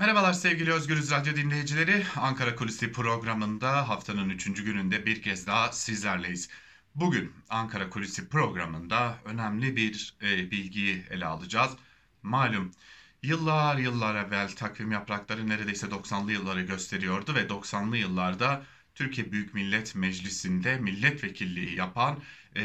Merhabalar sevgili Özgürüz Radyo dinleyicileri. Ankara Kulisi programında haftanın 3. gününde bir kez daha sizlerleyiz. Bugün Ankara Kulisi programında önemli bir e, bilgiyi ele alacağız. Malum yıllar yıllar evvel takvim yaprakları neredeyse 90'lı yılları gösteriyordu ve 90'lı yıllarda Türkiye Büyük Millet Meclisi'nde milletvekilliği yapan e,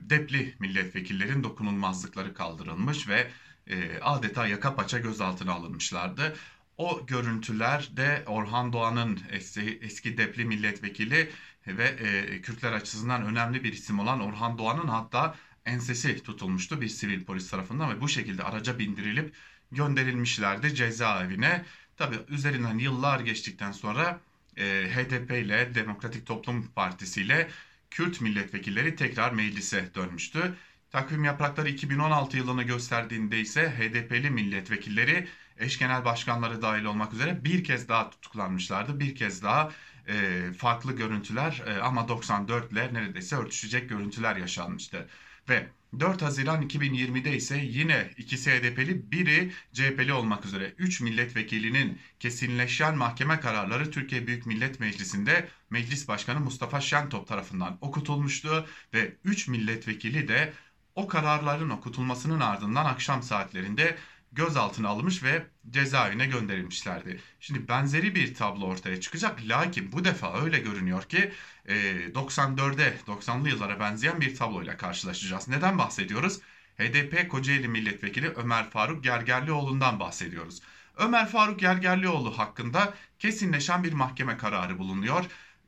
depli milletvekillerin dokunulmazlıkları kaldırılmış ve e, adeta yaka paça gözaltına alınmışlardı. O görüntüler de Orhan Doğan'ın eski, eski depli milletvekili ve e, Kürtler açısından önemli bir isim olan Orhan Doğan'ın hatta ensesi tutulmuştu bir sivil polis tarafından ve bu şekilde araca bindirilip gönderilmişlerdi cezaevine. Tabi üzerinden yıllar geçtikten sonra e, HDP ile Demokratik Toplum Partisi ile Kürt milletvekilleri tekrar meclise dönmüştü. Takvim yaprakları 2016 yılını gösterdiğinde ise HDP'li milletvekilleri eş genel başkanları dahil olmak üzere bir kez daha tutuklanmışlardı. Bir kez daha e, farklı görüntüler e, ama 94 ile neredeyse örtüşecek görüntüler yaşanmıştı. Ve 4 Haziran 2020'de ise yine ikisi HDP'li biri CHP'li olmak üzere 3 milletvekilinin kesinleşen mahkeme kararları Türkiye Büyük Millet Meclisi'nde Meclis Başkanı Mustafa Şentop tarafından okutulmuştu ve 3 milletvekili de o kararların okutulmasının ardından akşam saatlerinde gözaltına alınmış ve cezaevine gönderilmişlerdi. Şimdi benzeri bir tablo ortaya çıkacak. Lakin bu defa öyle görünüyor ki 94'e 90'lı yıllara benzeyen bir tabloyla karşılaşacağız. Neden bahsediyoruz? HDP Kocaeli Milletvekili Ömer Faruk Gergerlioğlu'ndan bahsediyoruz. Ömer Faruk Gergerlioğlu hakkında kesinleşen bir mahkeme kararı bulunuyor.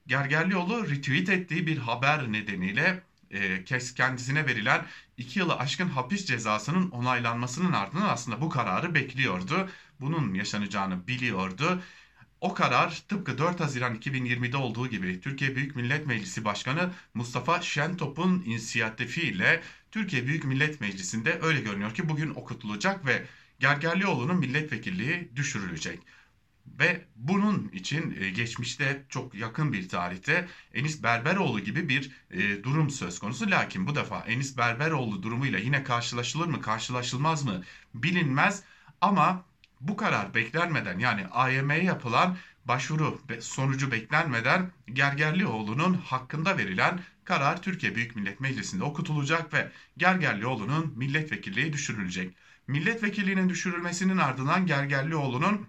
Gergerlioğlu retweet ettiği bir haber nedeniyle e, kendisine verilen 2 yılı aşkın hapis cezasının onaylanmasının ardından aslında bu kararı bekliyordu. Bunun yaşanacağını biliyordu. O karar tıpkı 4 Haziran 2020'de olduğu gibi Türkiye Büyük Millet Meclisi Başkanı Mustafa Şentop'un inisiyatifiyle Türkiye Büyük Millet Meclisi'nde öyle görünüyor ki bugün okutulacak ve Gergerlioğlu'nun milletvekilliği düşürülecek. Ve bunun için e, geçmişte çok yakın bir tarihte Enis Berberoğlu gibi bir e, durum söz konusu. Lakin bu defa Enis Berberoğlu durumuyla yine karşılaşılır mı karşılaşılmaz mı bilinmez. Ama bu karar beklenmeden yani AYM'ye yapılan başvuru sonucu beklenmeden Gergerlioğlu'nun hakkında verilen karar Türkiye Büyük Millet Meclisi'nde okutulacak ve Gergerlioğlu'nun milletvekilliği düşürülecek. Milletvekilliğinin düşürülmesinin ardından Gergerlioğlu'nun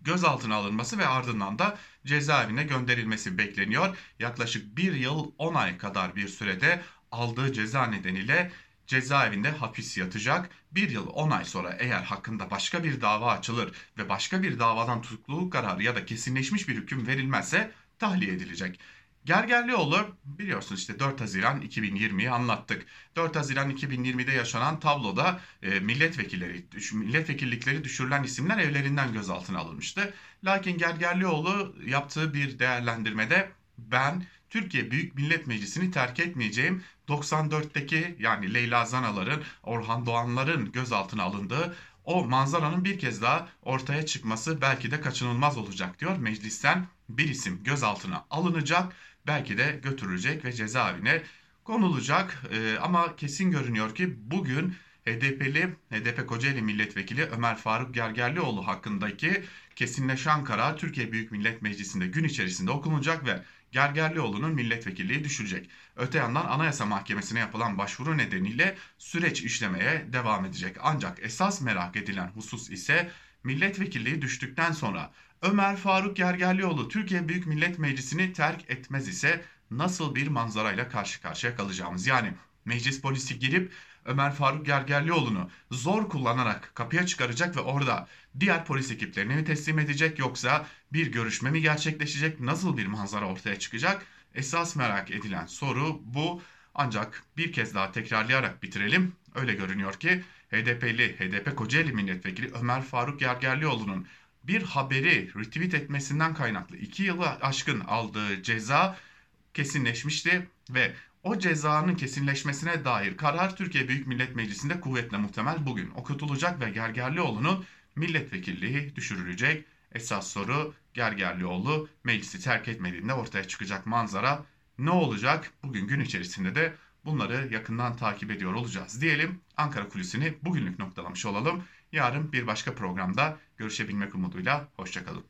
gözaltına alınması ve ardından da cezaevine gönderilmesi bekleniyor. Yaklaşık bir yıl 10 ay kadar bir sürede aldığı ceza nedeniyle cezaevinde hapis yatacak. Bir yıl 10 ay sonra eğer hakkında başka bir dava açılır ve başka bir davadan tutukluluk kararı ya da kesinleşmiş bir hüküm verilmezse tahliye edilecek. Gergerlioğlu biliyorsunuz işte 4 Haziran 2020'yi anlattık. 4 Haziran 2020'de yaşanan tabloda e, milletvekilleri, milletvekillikleri düşürülen isimler evlerinden gözaltına alınmıştı. Lakin Gergerlioğlu yaptığı bir değerlendirmede ben Türkiye Büyük Millet Meclisi'ni terk etmeyeceğim. 94'teki yani Leyla Zanaların, Orhan Doğanların gözaltına alındığı o manzaranın bir kez daha ortaya çıkması belki de kaçınılmaz olacak diyor. Meclisten bir isim gözaltına alınacak belki de götürülecek ve cezaevine konulacak. E, ama kesin görünüyor ki bugün HDP'li, HDP Kocaeli Milletvekili Ömer Faruk Gergerlioğlu hakkındaki kesinleşen karar Türkiye Büyük Millet Meclisi'nde gün içerisinde okunacak ve Gergerlioğlu'nun milletvekilliği düşülecek. Öte yandan Anayasa Mahkemesi'ne yapılan başvuru nedeniyle süreç işlemeye devam edecek. Ancak esas merak edilen husus ise milletvekilliği düştükten sonra Ömer Faruk Gergerlioğlu Türkiye Büyük Millet Meclisi'ni terk etmez ise nasıl bir manzarayla karşı karşıya kalacağımız. Yani meclis polisi girip Ömer Faruk Gergerlioğlu'nu zor kullanarak kapıya çıkaracak ve orada diğer polis ekiplerini mi teslim edecek yoksa bir görüşme mi gerçekleşecek? Nasıl bir manzara ortaya çıkacak? Esas merak edilen soru bu. Ancak bir kez daha tekrarlayarak bitirelim. Öyle görünüyor ki HDP'li, HDP Kocaeli Milletvekili Ömer Faruk Gergerlioğlu'nun bir haberi retweet etmesinden kaynaklı 2 yılı aşkın aldığı ceza kesinleşmişti ve o cezanın kesinleşmesine dair karar Türkiye Büyük Millet Meclisi'nde kuvvetle muhtemel bugün okutulacak ve Gergerlioğlu'nun milletvekilliği düşürülecek. Esas soru Gergerlioğlu meclisi terk etmediğinde ortaya çıkacak manzara ne olacak? Bugün gün içerisinde de bunları yakından takip ediyor olacağız diyelim. Ankara kulisini bugünlük noktalamış olalım. Yarın bir başka programda görüşebilmek umuduyla. Hoşçakalın.